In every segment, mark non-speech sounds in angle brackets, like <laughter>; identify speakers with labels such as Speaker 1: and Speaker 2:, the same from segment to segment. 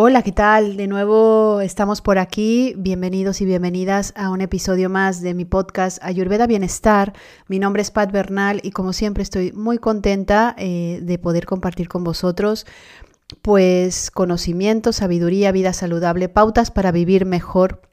Speaker 1: Hola, ¿qué tal? De nuevo estamos por aquí. Bienvenidos y bienvenidas a un episodio más de mi podcast Ayurveda Bienestar. Mi nombre es Pat Bernal y como siempre estoy muy contenta eh, de poder compartir con vosotros pues conocimiento, sabiduría, vida saludable, pautas para vivir mejor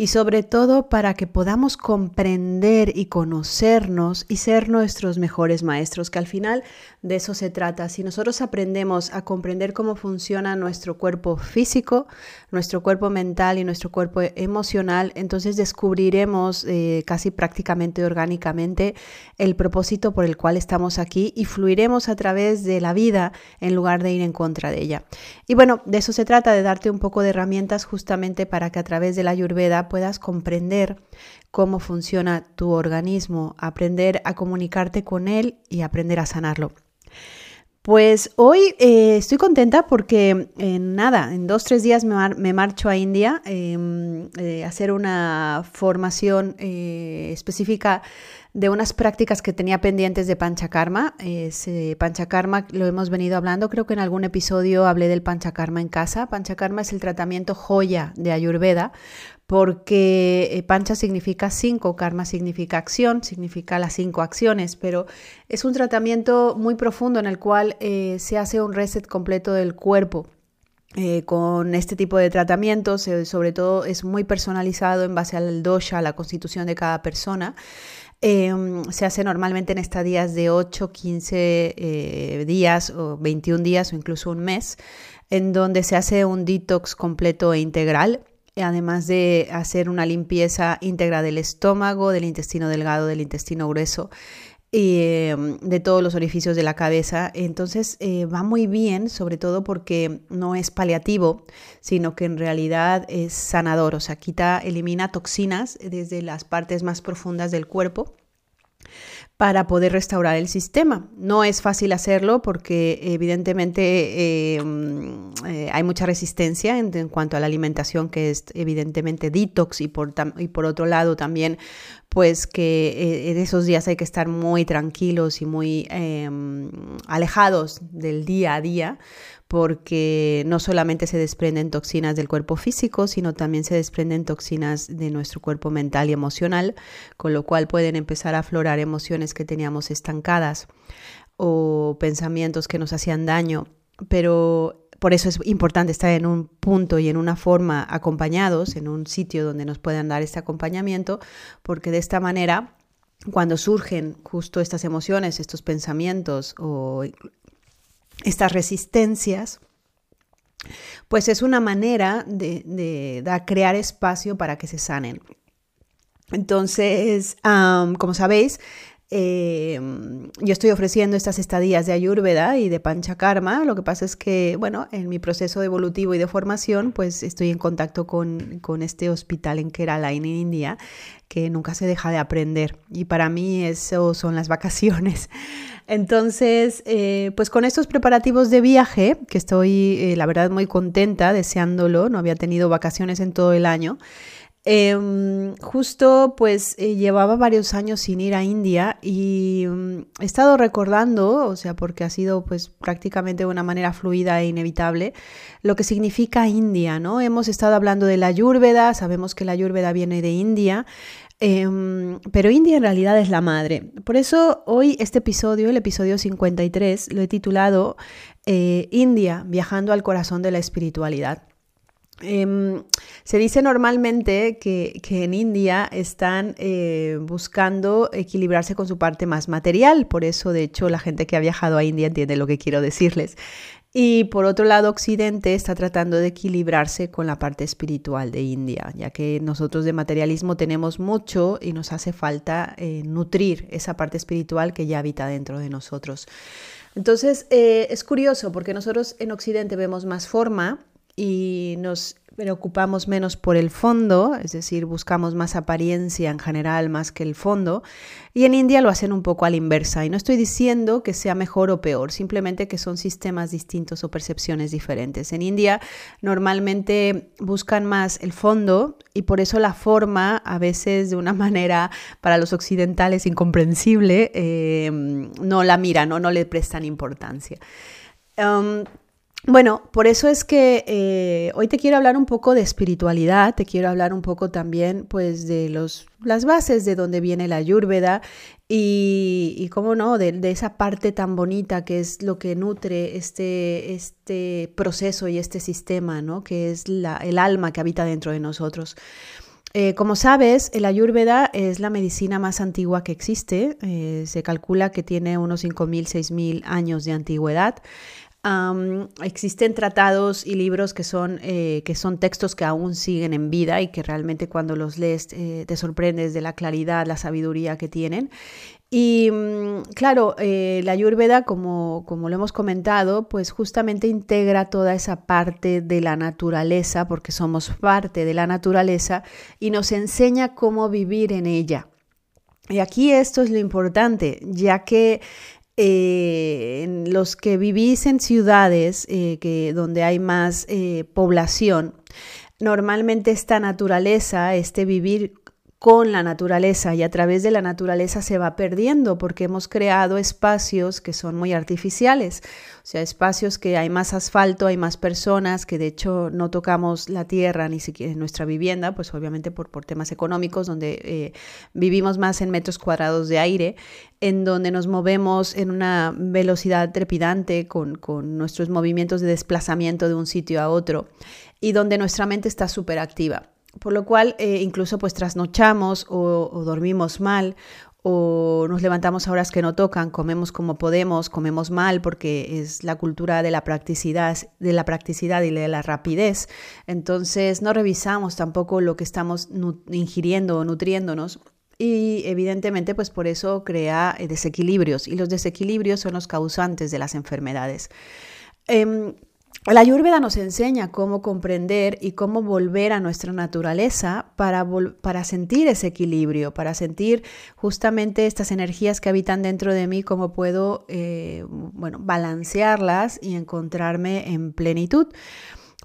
Speaker 1: y sobre todo para que podamos comprender y conocernos y ser nuestros mejores maestros, que al final de eso se trata. Si nosotros aprendemos a comprender cómo funciona nuestro cuerpo físico, nuestro cuerpo mental y nuestro cuerpo emocional, entonces descubriremos eh, casi prácticamente orgánicamente el propósito por el cual estamos aquí y fluiremos a través de la vida en lugar de ir en contra de ella. Y bueno, de eso se trata, de darte un poco de herramientas justamente para que a través de la ayurveda puedas comprender cómo funciona tu organismo, aprender a comunicarte con él y aprender a sanarlo. Pues hoy eh, estoy contenta porque nada, en dos, tres días me, marcho a India em, eh, a hacer una formación eh, específica de unas prácticas que tenía pendientes de Panchakarma. Panchakarma lo hemos venido hablando, creo que en algún episodio hablé del Panchakarma en casa. Panchakarma es el tratamiento joya de Ayurveda porque eh, pancha significa cinco, karma significa acción, significa las cinco acciones, pero es un tratamiento muy profundo en el cual eh, se hace un reset completo del cuerpo. Eh, con este tipo de tratamientos, sobre todo es muy personalizado en base al dosha, a la constitución de cada persona. Em, se hace normalmente en estadías de 8, 15 días o 21 días o incluso un mes, en donde se hace un detox completo e integral además de hacer una limpieza íntegra del estómago, del intestino delgado, del intestino grueso em, de todos los orificios de la cabeza. Entonces eh, va muy bien, sobre todo porque no es paliativo, sino que en realidad es sanador, o sea, quita, elimina toxinas desde las partes más profundas del cuerpo para poder restaurar el sistema. No es fácil hacerlo porque evidentemente eh, eh, hay mucha resistencia en, cuanto a la alimentación que es evidentemente detox y por, y por otro lado también pues que eh, en esos días hay que estar muy tranquilos y muy em, alejados del día a día porque no solamente se desprenden toxinas del cuerpo físico, sino también se desprenden toxinas de nuestro cuerpo mental y emocional, con lo cual pueden empezar a aflorar emociones que teníamos estancadas o pensamientos que nos hacían daño. Pero por eso es importante estar en un punto y en una forma acompañados, en un sitio donde nos puedan dar este acompañamiento, porque de esta manera cuando surgen justo estas emociones, estos pensamientos o estas resistencias, pues es una manera de, crear espacio para que se sanen. Entonces, como sabéis, em, yo estoy ofreciendo estas estadías de Ayurveda y de Panchakarma. Lo que pasa es que, bueno, en mi proceso evolutivo y de formación, pues estoy en contacto con, con este hospital en Kerala, en India, que nunca se deja de aprender. Y para mí eso son las vacaciones. Entonces, eh, pues con estos preparativos de viaje, que estoy eh, la verdad muy contenta, deseándolo, no había tenido vacaciones en todo el año, em, justo pues eh, llevaba varios años sin ir a India y mm, he estado recordando, o sea, porque ha sido pues prácticamente de una manera fluida e inevitable, lo que significa India, ¿no? Hemos estado hablando de la Ayurveda, sabemos que la Ayurveda viene de India, Em, pero India en realidad es la madre. Por eso hoy este episodio, el episodio 53, lo he titulado eh, India, viajando al corazón de la espiritualidad. Em, se dice normalmente que, en India están eh, buscando equilibrarse con su parte más material, por eso de hecho la gente que ha viajado a India entiende lo que quiero decirles. Y por otro lado, Occidente está tratando de equilibrarse con la parte espiritual de India, ya que nosotros de materialismo tenemos mucho y nos hace falta eh, nutrir esa parte espiritual que ya habita dentro de nosotros. Entonces, eh, es curioso porque nosotros en Occidente vemos más forma y nos preocupamos menos por el fondo, es decir, buscamos más apariencia en general más que el fondo, y en India lo hacen un poco a la inversa. Y no estoy diciendo que sea mejor o peor, simplemente que son sistemas distintos o percepciones diferentes. En India normalmente buscan más el fondo y por eso la forma, a veces de una <laughs> manera para los occidentales incomprensible, eh, no la miran o no le prestan importancia. Um, bueno, por eso es que eh, hoy te quiero hablar un poco de espiritualidad, te quiero hablar un poco también pues de los, las bases de donde viene la ayurveda y, y cómo no, de, esa parte tan bonita que es lo que nutre este, este proceso y este sistema, ¿no? que es la, el alma que habita dentro de nosotros. Eh, como sabes, el ayurveda es la medicina más antigua que existe. Eh, se calcula que tiene unos 5.000, 6.000 años de antigüedad existen tratados y libros que son, eh, que son textos que aún siguen en vida y que realmente cuando los lees eh, te sorprendes de la claridad, la sabiduría que tienen. Y mm, claro, eh, la Ayurveda, como, como lo hemos comentado, pues justamente integra toda esa parte de la naturaleza, porque somos parte de la naturaleza, y nos enseña cómo vivir en ella. Y aquí esto es lo importante, ya que eh, los que vivís en ciudades eh, que, donde hay más eh, población, normalmente esta naturaleza, este vivir con la naturaleza y a través de la naturaleza se va perdiendo porque hemos creado espacios que son muy artificiales, o sea, espacios que hay más asfalto, hay más personas, que de hecho no tocamos la tierra ni siquiera en nuestra vivienda, pues obviamente por, por temas económicos, donde eh, vivimos más en metros cuadrados de aire, en donde nos movemos en una velocidad trepidante con, con nuestros movimientos de desplazamiento de un sitio a otro y donde nuestra mente está súper activa por lo cual eh, incluso pues trasnochamos o, dormimos mal o nos levantamos a horas que no tocan, comemos como podemos, comemos mal porque es la cultura de la practicidad, de la practicidad y de la rapidez. Entonces no revisamos tampoco lo que estamos ingiriendo o nutriéndonos y evidentemente pues por eso crea eh, desequilibrios y los desequilibrios son los causantes de las enfermedades. Em, la Ayurveda nos enseña cómo comprender y cómo volver a nuestra naturaleza para, para, sentir ese equilibrio, para sentir justamente estas energías que habitan dentro de mí, cómo puedo eh, bueno, balancearlas y encontrarme en plenitud.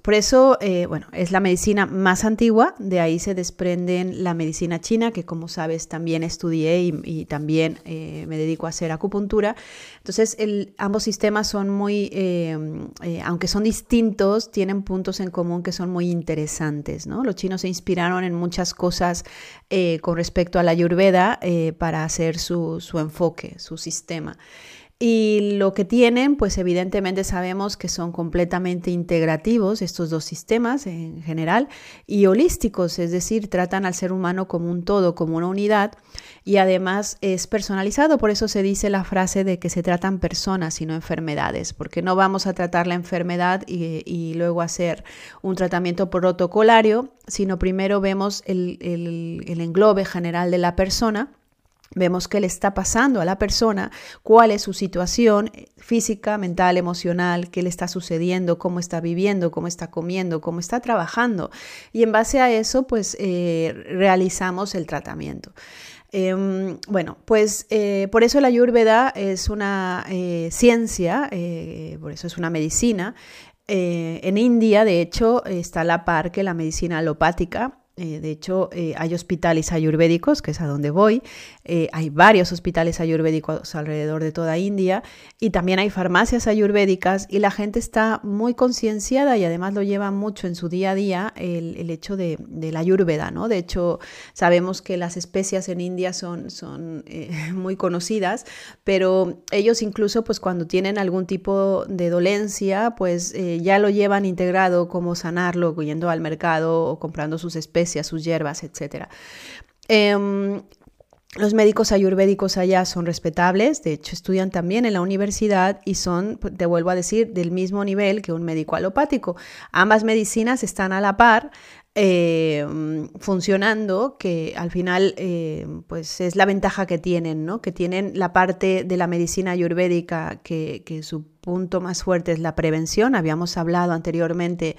Speaker 1: Por eso, eh, bueno, es la medicina más antigua, de ahí se desprenden la medicina china, que como sabes también estudié y, también eh, me dedico a hacer acupuntura. Entonces, ambos sistemas son muy, eh, aunque son distintos, tienen puntos en común que son muy interesantes. Los chinos se inspiraron en muchas cosas con respecto a la ayurveda para hacer su, su enfoque, su sistema. Y lo que tienen, pues evidentemente sabemos que son completamente integrativos estos dos sistemas en general y holísticos, es decir, tratan al ser humano como un todo, como una unidad y además es personalizado, por eso se dice la frase de que se tratan personas y no enfermedades, porque no vamos a tratar la enfermedad y, luego hacer un tratamiento protocolario, sino primero vemos el, el englobe general de la persona Vemos qué le está pasando a la persona, cuál es su situación física, mental, emocional, qué le está sucediendo, cómo está viviendo, cómo está comiendo, cómo está trabajando. Y en base a eso, pues eh, realizamos el tratamiento. Em, bueno, pues eh, por eso la ayurveda es una eh, ciencia, por eso es una medicina. en India, de hecho, está a la par que la medicina alopática eh, de hecho, eh, hay hospitales ayurvédicos, que es a donde voy. Eh, hay varios hospitales ayurvédicos alrededor de toda India y también hay farmacias ayurvédicas y la gente está muy concienciada y además lo lleva mucho en su día a día el, hecho de, la ayurveda, ¿no? De hecho, sabemos que las especias en India son, son <laughs> muy conocidas, pero ellos incluso pues cuando tienen algún tipo de dolencia, pues ya lo llevan integrado como sanarlo, yendo al mercado o comprando sus especies sus hierbas, etc. Em, los médicos ayurvédicos allá son respetables, de hecho estudian también en la universidad y son, te vuelvo a decir, del mismo nivel que un médico alopático. Ambas medicinas están a la par, em, funcionando, que al final em, pues es la ventaja que tienen, ¿no? que tienen la parte de la medicina ayurvédica que su punto más fuerte es la prevención. Habíamos hablado anteriormente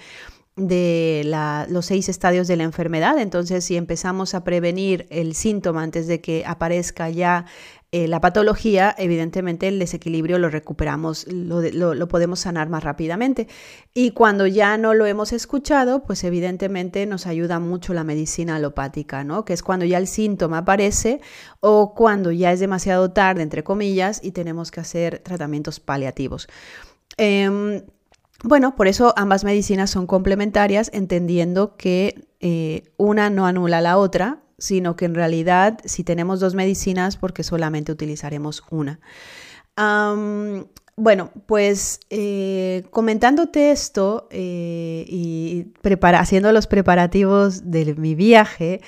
Speaker 1: de los seis estadios de la enfermedad. Entonces, si empezamos a prevenir el síntoma antes de que aparezca ya eh, la patología, evidentemente el desequilibrio lo recuperamos, lo, podemos sanar más rápidamente. Y cuando ya no lo hemos escuchado, pues evidentemente nos ayuda mucho la medicina alopática, ¿no? Que es cuando ya el síntoma aparece o cuando ya es demasiado tarde, entre comillas, y tenemos que hacer tratamientos paliativos. Em, bueno, por eso ambas medicinas son complementarias, entendiendo que eh, una no anula la otra, sino que en realidad si tenemos dos medicinas, porque solamente utilizaremos una. bueno, pues eh, comentándote esto eh, y haciendo los preparativos de mi viaje,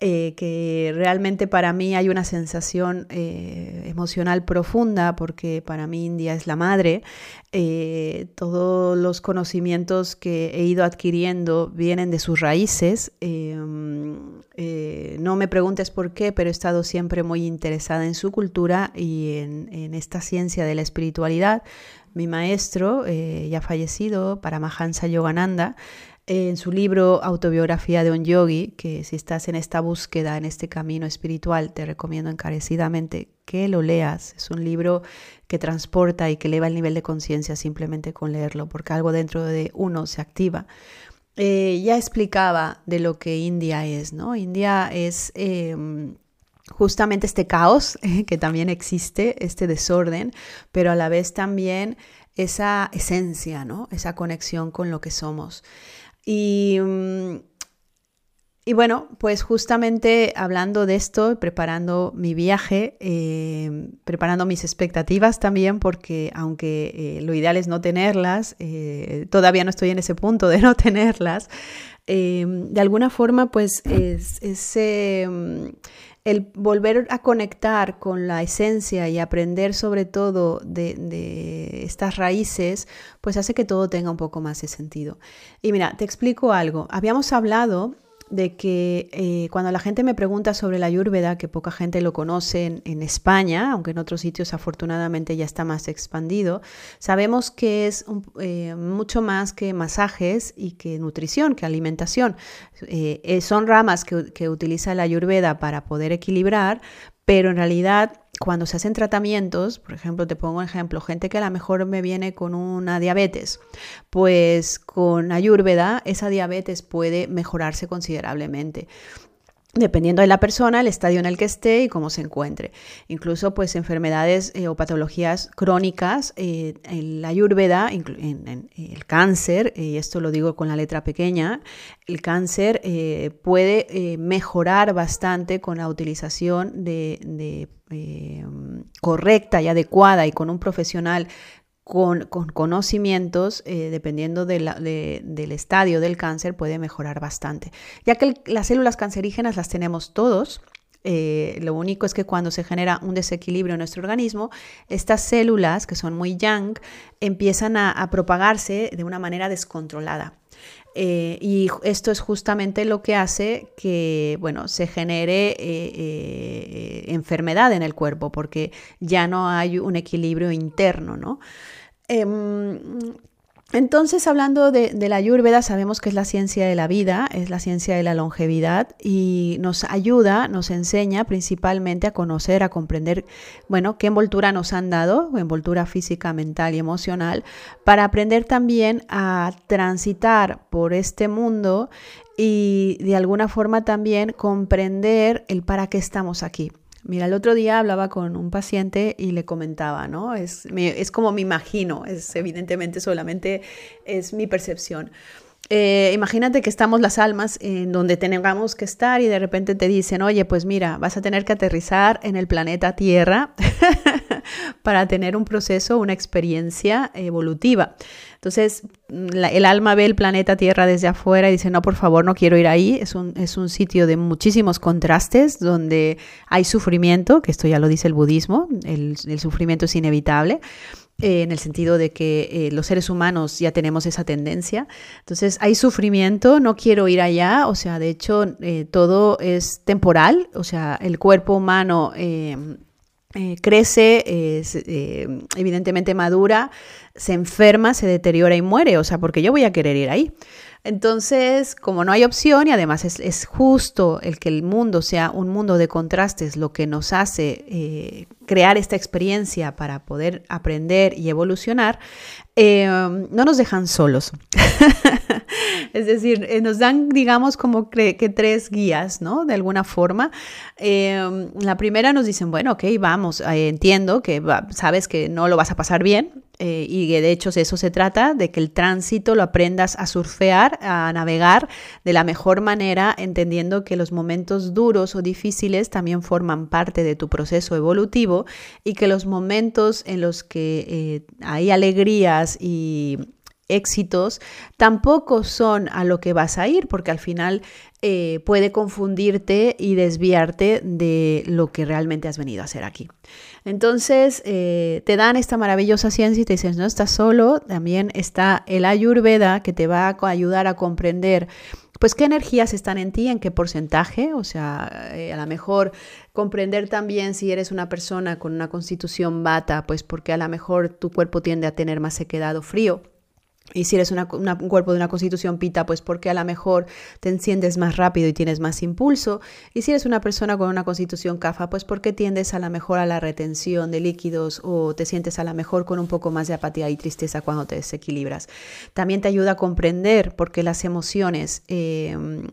Speaker 1: eh, que realmente para mí hay una sensación eh, emocional profunda, porque para mí India es la madre. Eh, todos los conocimientos que he ido adquiriendo vienen de sus raíces. no me preguntes por qué, pero he estado siempre muy interesada en su cultura y en, en esta ciencia de la espiritualidad. Mi maestro, ya fallecido, Paramahansa Yogananda, en su libro Autobiografía de un Yogi, que si estás en esta búsqueda, en este camino espiritual, te recomiendo encarecidamente que lo leas. Es un libro que transporta y que eleva el nivel de conciencia simplemente con leerlo, porque algo dentro de uno se activa. Eh, ya explicaba de lo que India es, ¿no? India es em, justamente este caos <laughs> que también existe, este desorden, pero a la vez también esa esencia, ¿no? Esa conexión con lo que somos. Y, mm, y bueno, pues justamente hablando de esto, preparando mi viaje, eh, preparando mis expectativas también, porque aunque eh, lo ideal es no tenerlas, eh, todavía no estoy en ese punto de <laughs> no tenerlas, de alguna forma pues es, ese el volver a conectar con la esencia y aprender sobre todo de, estas raíces, pues hace que todo tenga un poco más de sentido. Y mira, te explico algo. Habíamos hablado de que eh, cuando la gente me pregunta sobre la ayurveda, que poca gente lo conoce en, España, aunque en otros sitios afortunadamente ya está más expandido, sabemos que es eh, mucho más que masajes y que nutrición, que alimentación. Eh, son ramas que, que utiliza la ayurveda para poder equilibrar, pero en realidad cuando se hacen tratamientos, por ejemplo, te pongo un ejemplo, gente que a lo mejor me viene con una diabetes, pues con ayurveda esa diabetes puede mejorarse considerablemente dependiendo de la persona, el estadio en el que esté y cómo se encuentre. Incluso pues enfermedades eh, o patologías crónicas, eh, en la ayurveda, en, el cáncer, y esto lo digo con la letra pequeña, el cáncer eh, puede mejorar bastante con la utilización de correcta y adecuada y con un profesional con, conocimientos, eh, dependiendo del estadio del cáncer, puede mejorar bastante. Ya que las células cancerígenas las tenemos todos, eh, lo único es que cuando se genera un desequilibrio en nuestro organismo, estas células, que son muy young, empiezan a, propagarse de una manera descontrolada. Eh, y esto es justamente lo que hace que, bueno, se genere enfermedad en el cuerpo, porque ya no hay un equilibrio interno, ¿no? Entonces, hablando de, la Ayurveda, sabemos que es la ciencia de la vida, es la ciencia de la longevidad y nos ayuda, nos enseña principalmente a conocer, a comprender, bueno, qué envoltura nos han dado, envoltura física, mental y emocional, para aprender también a transitar por este mundo y de alguna forma también comprender el para qué estamos aquí. Mira, el otro día hablaba con un paciente y le comentaba, ¿no? Es, es como me imagino, es evidentemente solamente es mi percepción. Eh, imagínate que estamos las almas en donde tengamos que estar y de repente te dicen, oye, pues mira, vas a tener que aterrizar en el planeta Tierra <laughs> para tener un proceso, una experiencia evolutiva. Entonces, el alma ve el planeta Tierra desde afuera y dice, no, por favor, no quiero ir ahí. Es un, es un sitio de muchísimos contrastes, donde hay sufrimiento, que esto ya lo dice el budismo, el, el sufrimiento es inevitable. Eh, en el sentido de que eh, los seres humanos ya tenemos esa tendencia. Entonces hay sufrimiento, no quiero ir allá, o sea, de hecho eh, todo es temporal, o sea, el cuerpo humano crece, evidentemente madura, se enferma, se deteriora y muere, o sea, porque yo voy a querer ir ahí. Entonces, como no hay opción y además es, justo el que el mundo sea un mundo de contrastes lo que nos hace eh, crear esta experiencia para poder aprender y evolucionar, eh, no nos dejan solos. <laughs> <laughs> es decir, eh, nos dan, digamos, como que, tres guías, ¿no? De alguna forma. la primera nos dicen, bueno, ok, vamos, entiendo que sabes que no lo vas a pasar bien, eh, y de hecho eso se trata, de que el tránsito lo aprendas a surfear, a navegar de la mejor manera, entendiendo que los momentos duros o difíciles también forman parte de tu proceso evolutivo y que los momentos en los que eh, hay alegrías y éxitos tampoco son a lo que vas a ir, porque al final eh, puede confundirte y desviarte de lo que realmente has venido a hacer aquí. Entonces, eh, te dan esta maravillosa ciencia y te dicen, no estás solo, también está el Ayurveda que te va a ayudar a comprender pues qué energías están en ti, en qué porcentaje, o sea, eh, a lo mejor comprender también si eres una persona con una constitución bata, pues porque a lo mejor tu cuerpo tiende a tener más sequedad o frío y si eres un cuerpo de una constitución pita, pues porque a lo mejor te enciendes más rápido y tienes más impulso. Y si eres una persona con una constitución cafa, pues porque tiendes a lo mejor a la retención de líquidos o te sientes a lo mejor con un poco más de apatía y tristeza cuando te desequilibras. También te ayuda a comprender por qué las emociones em,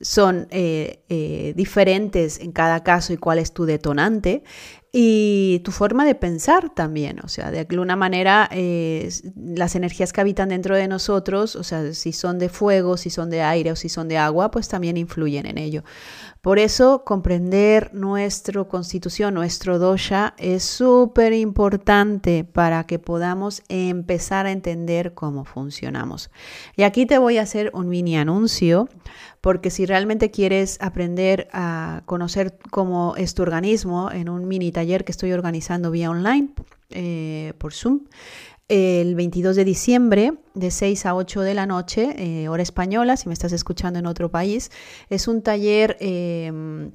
Speaker 1: son eh, eh, diferentes en cada caso y cuál es tu detonante y tu forma de pensar también, o sea, de alguna manera eh, las energías que habitan dentro de nosotros, o sea, si son de fuego, si son de aire o si son de agua, pues también influyen en ello. Por eso comprender nuestra constitución, nuestro dosha, es súper importante para que podamos empezar a entender cómo funcionamos. Y aquí te voy a hacer un mini anuncio, porque si realmente quieres aprender a conocer cómo es tu organismo en un mini taller que estoy organizando vía online eh, por Zoom, el 22 de diciembre de 6 a 8 de la noche, eh, hora española, si me estás escuchando en otro país. Es un taller em,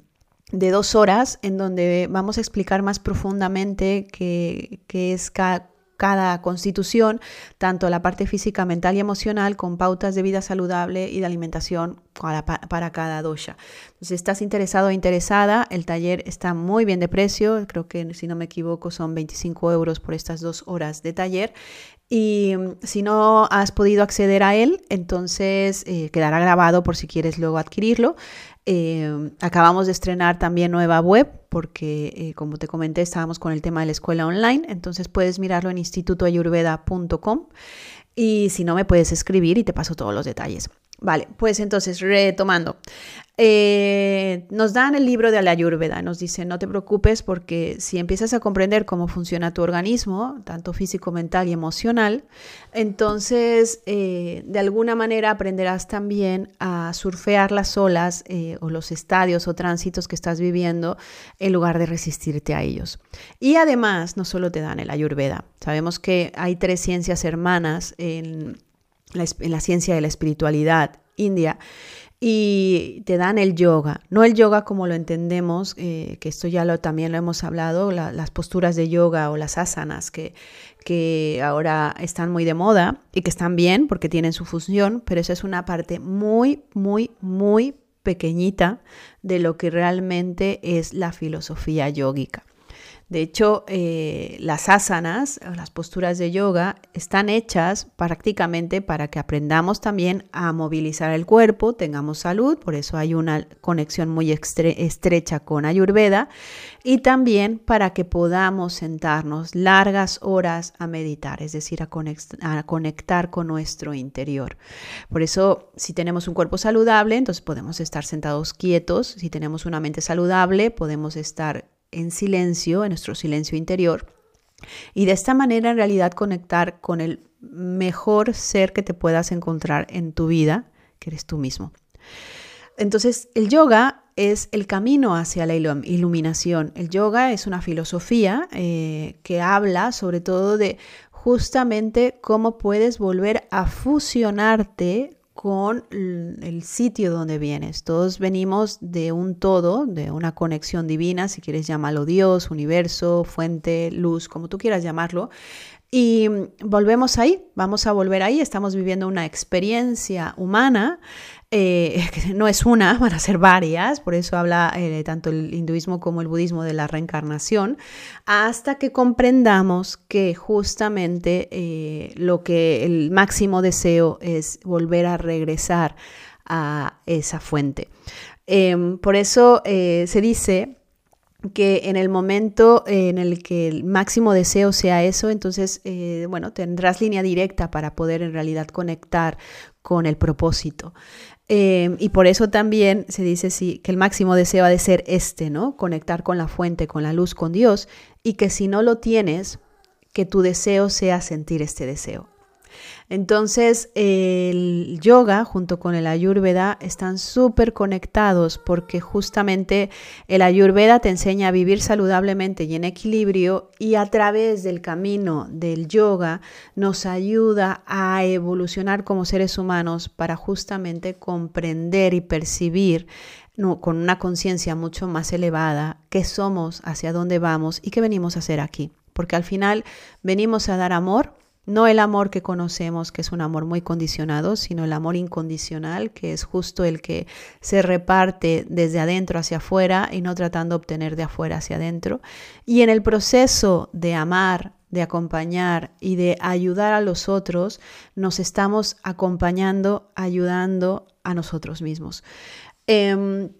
Speaker 1: de dos horas en donde vamos a explicar más profundamente qué, es cada cada constitución, tanto la parte física, mental y emocional, con pautas de vida saludable y de alimentación para, cada dosha. Entonces, si estás interesado o interesada, el taller está muy bien de precio, creo que si no me equivoco son 25 euros por estas dos horas de taller. Y mm, si no has podido acceder a él, entonces eh, quedará grabado por si quieres luego adquirirlo. Eh, acabamos de estrenar también nueva web porque, eh, como te comenté, estábamos con el tema de la escuela online, entonces puedes mirarlo en institutoayurveda.com y si no me puedes escribir y te paso todos los detalles. Vale, pues entonces retomando. Eh, nos dan el libro de la Ayurveda, nos dicen no te preocupes porque si empiezas a comprender cómo funciona tu organismo, tanto físico, mental y emocional, entonces eh, de alguna manera aprenderás también a surfear las olas eh, o los estadios o tránsitos que estás viviendo en lugar de resistirte a ellos. Y además no solo te dan el Ayurveda, sabemos que hay tres ciencias hermanas en en la ciencia de la espiritualidad india y te dan el yoga, no el yoga como lo entendemos, eh, que esto ya lo, también lo hemos hablado, las posturas de yoga o las asanas que, que ahora están muy de moda y que están bien porque tienen su función, pero esa es una parte muy, muy, muy pequeñita de lo que realmente es la filosofía yógica. De hecho, eh, las asanas, las posturas de yoga, están hechas prácticamente para que aprendamos también a movilizar el cuerpo, tengamos salud, por eso hay una conexión muy estrecha con Ayurveda, y también para que podamos sentarnos largas horas a meditar, es decir, a, a conectar con nuestro interior. Por eso, si tenemos un cuerpo saludable, entonces podemos estar sentados quietos, si tenemos una mente saludable, podemos estar en silencio, en nuestro silencio interior, y de esta manera en realidad conectar con el mejor ser que te puedas encontrar en tu vida, que eres tú mismo. Entonces, el yoga es el camino hacia la iluminación. El yoga es una filosofía eh, que habla sobre todo de justamente cómo puedes volver a fusionarte con el sitio donde vienes. Todos venimos de un todo, de una conexión divina, si quieres llamarlo Dios, universo, fuente, luz, como tú quieras llamarlo. Y volvemos ahí, vamos a volver ahí, estamos viviendo una experiencia humana eh, <laughs> no es una, van a ser varias, por eso habla eh, tanto el hinduismo como el budismo de la reencarnación, hasta que comprendamos que justamente eh, lo que el máximo deseo es volver a regresar a esa fuente. Em, por eso se dice que en el momento en el que el máximo deseo sea eso, entonces, eh, bueno, tendrás línea directa para poder en realidad conectar con el propósito. Eh, y por eso también se dice sí, que el máximo deseo ha de ser este, ¿no? Conectar con la fuente, con la luz, con Dios, y que si no lo tienes, que tu deseo sea sentir este deseo. Entonces, el yoga junto con el ayurveda están súper conectados porque justamente el ayurveda te enseña a vivir saludablemente y en equilibrio y a través del camino del yoga nos ayuda a evolucionar como seres humanos para justamente comprender y percibir con una conciencia mucho más elevada qué somos, hacia dónde vamos y qué venimos a hacer aquí. Porque al final venimos a dar amor no el amor que conocemos, que es un amor muy condicionado, sino el amor incondicional, que es justo el que se reparte desde adentro hacia afuera y no tratando de obtener de afuera hacia adentro. Y en el proceso de amar, de acompañar y de ayudar a los otros, nos estamos acompañando, ayudando a nosotros mismos. Em,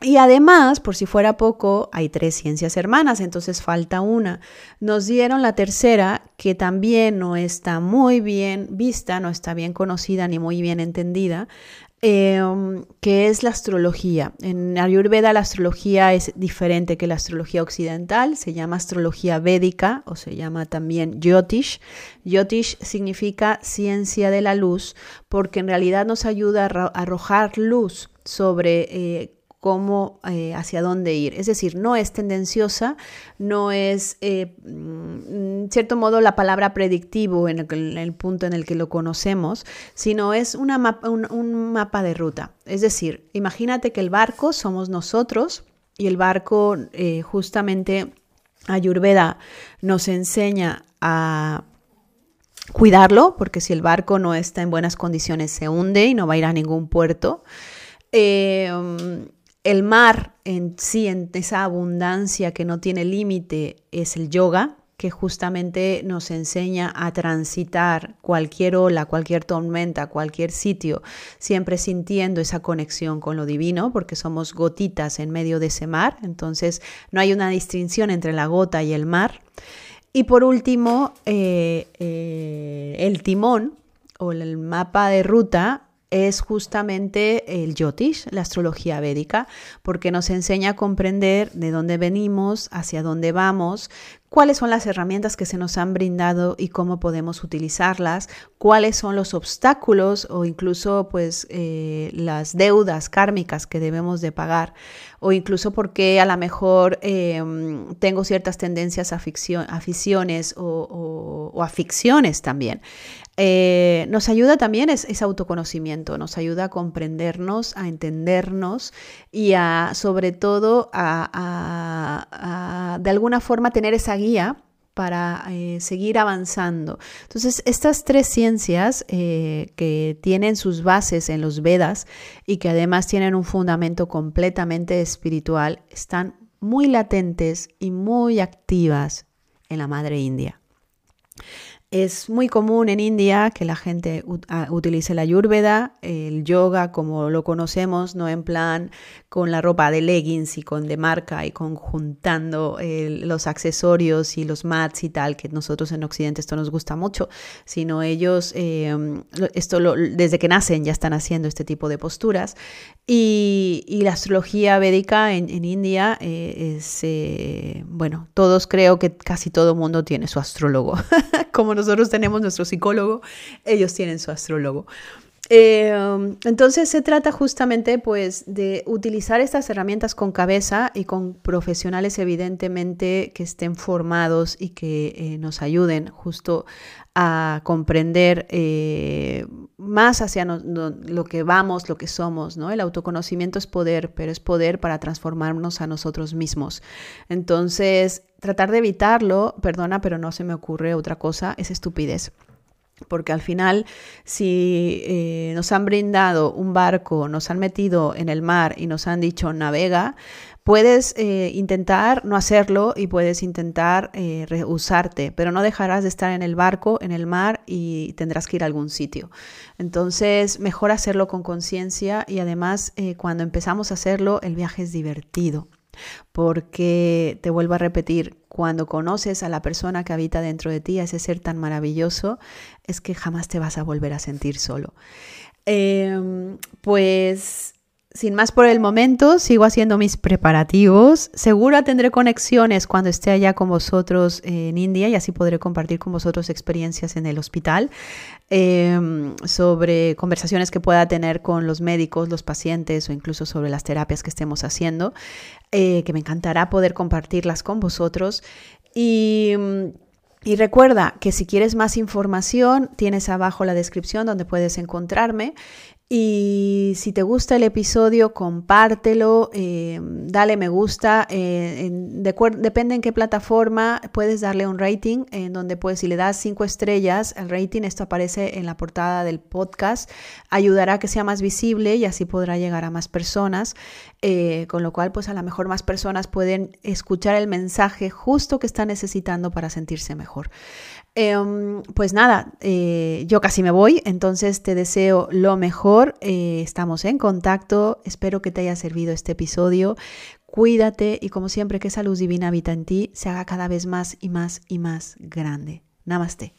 Speaker 1: y además, por si fuera poco, hay tres ciencias hermanas, entonces falta una. Nos dieron la tercera, que también no está muy bien vista, no está bien conocida ni muy bien entendida, em, que es la astrología. En Ayurveda la astrología es diferente que la astrología occidental, se llama astrología védica o se llama también Jyotish. Jyotish significa ciencia de la luz porque en realidad nos ayuda a arrojar luz sobre... Eh, cómo, eh, hacia dónde ir. Es decir, no es tendenciosa, no es, eh, mm, en cierto modo, la palabra predictivo en el, punto en el que lo conocemos, sino es un, mapa de ruta. Es decir, imagínate que el barco somos nosotros y el barco eh, justamente Ayurveda nos enseña a cuidarlo, porque si el barco no está en buenas condiciones se hunde y no va a ir a ningún puerto. El mar en sí, en esa abundancia que no tiene límite, es el yoga, que justamente nos enseña a transitar cualquier ola, cualquier tormenta, cualquier sitio, siempre sintiendo esa conexión con lo divino, porque somos gotitas en medio de ese mar, entonces no hay una distinción entre la gota y el mar. Y por último, eh, eh, el timón o el mapa de ruta es justamente el Yotish, la astrología védica, porque nos enseña a comprender de dónde venimos, hacia dónde vamos, cuáles son las herramientas que se nos han brindado y cómo podemos utilizarlas, cuáles son los obstáculos o incluso pues eh, las deudas kármicas que debemos de pagar o incluso porque a lo mejor em, tengo ciertas tendencias a aficiones o, o, aficiones también. Eh, nos ayuda también ese autoconocimiento, nos ayuda a comprendernos, a entendernos y a sobre todo a de alguna forma tener esa guía para eh, seguir avanzando. Entonces, estas tres ciencias eh, que tienen sus bases en los Vedas y que además tienen un fundamento completamente espiritual, están muy latentes y muy activas en la Madre India. Es muy común en India que la gente ah, utilice la ayurveda, el yoga como lo conocemos, no en plan con la ropa de leggings y con de marca y con juntando los accesorios y los mats y tal, que nosotros en Occidente esto nos gusta mucho, sino ellos em, esto desde que nacen ya están haciendo este tipo de posturas. Y, la astrología védica en, India eh, es, eh, bueno, todos creo que casi todo mundo tiene su astrólogo <laughs> como nosotros tenemos nuestro psicólogo, ellos tienen su astrólogo. Eh, entonces se trata justamente pues de utilizar estas herramientas con cabeza y con profesionales evidentemente que estén formados y que eh, nos ayuden justo a comprender eh, más hacia lo que vamos, lo que somos, ¿no? El autoconocimiento es poder, pero es poder para transformarnos a nosotros mismos. Entonces, tratar de evitarlo, perdona, pero no se me ocurre otra cosa, es estupidez. Porque al final, si eh, nos han brindado un barco, nos han metido en el mar y nos han dicho navega, puedes eh, intentar no hacerlo y puedes intentar eh, rehusarte, pero no dejarás de estar en el barco, en el mar y tendrás que ir a algún sitio. Entonces, mejor hacerlo con conciencia y además cuando empezamos a hacerlo, el viaje es divertido. porque te vuelvo a repetir, cuando conoces a la persona que habita dentro de ti, a ese ser tan maravilloso, es que jamás te vas a volver a sentir solo. Em, pues sin más por el momento, sigo haciendo mis preparativos. Seguro tendré conexiones cuando esté allá con vosotros en India y así podré compartir con vosotros experiencias en el hospital em, sobre conversaciones que pueda tener con los médicos, los pacientes o incluso sobre las terapias que estemos haciendo, eh, que me encantará poder compartirlas con vosotros. Y. Y recuerda que si quieres más información, tienes abajo la descripción donde puedes encontrarme y si te gusta el episodio, compártelo, eh, dale me gusta. Eh, depende en qué plataforma, puedes darle un rating, en donde puedes, si le das cinco estrellas al rating, esto aparece en la portada del podcast, ayudará a que sea más visible y así podrá llegar a más personas. Eh, con lo cual, pues a lo mejor más personas pueden escuchar el mensaje justo que están necesitando para sentirse mejor. Em, pues nada, eh, yo casi me voy, entonces te deseo lo mejor, eh, estamos en contacto, espero que te haya servido este episodio, cuídate y como siempre que esa luz divina habita en ti se haga cada vez más y más y más grande. Namaste.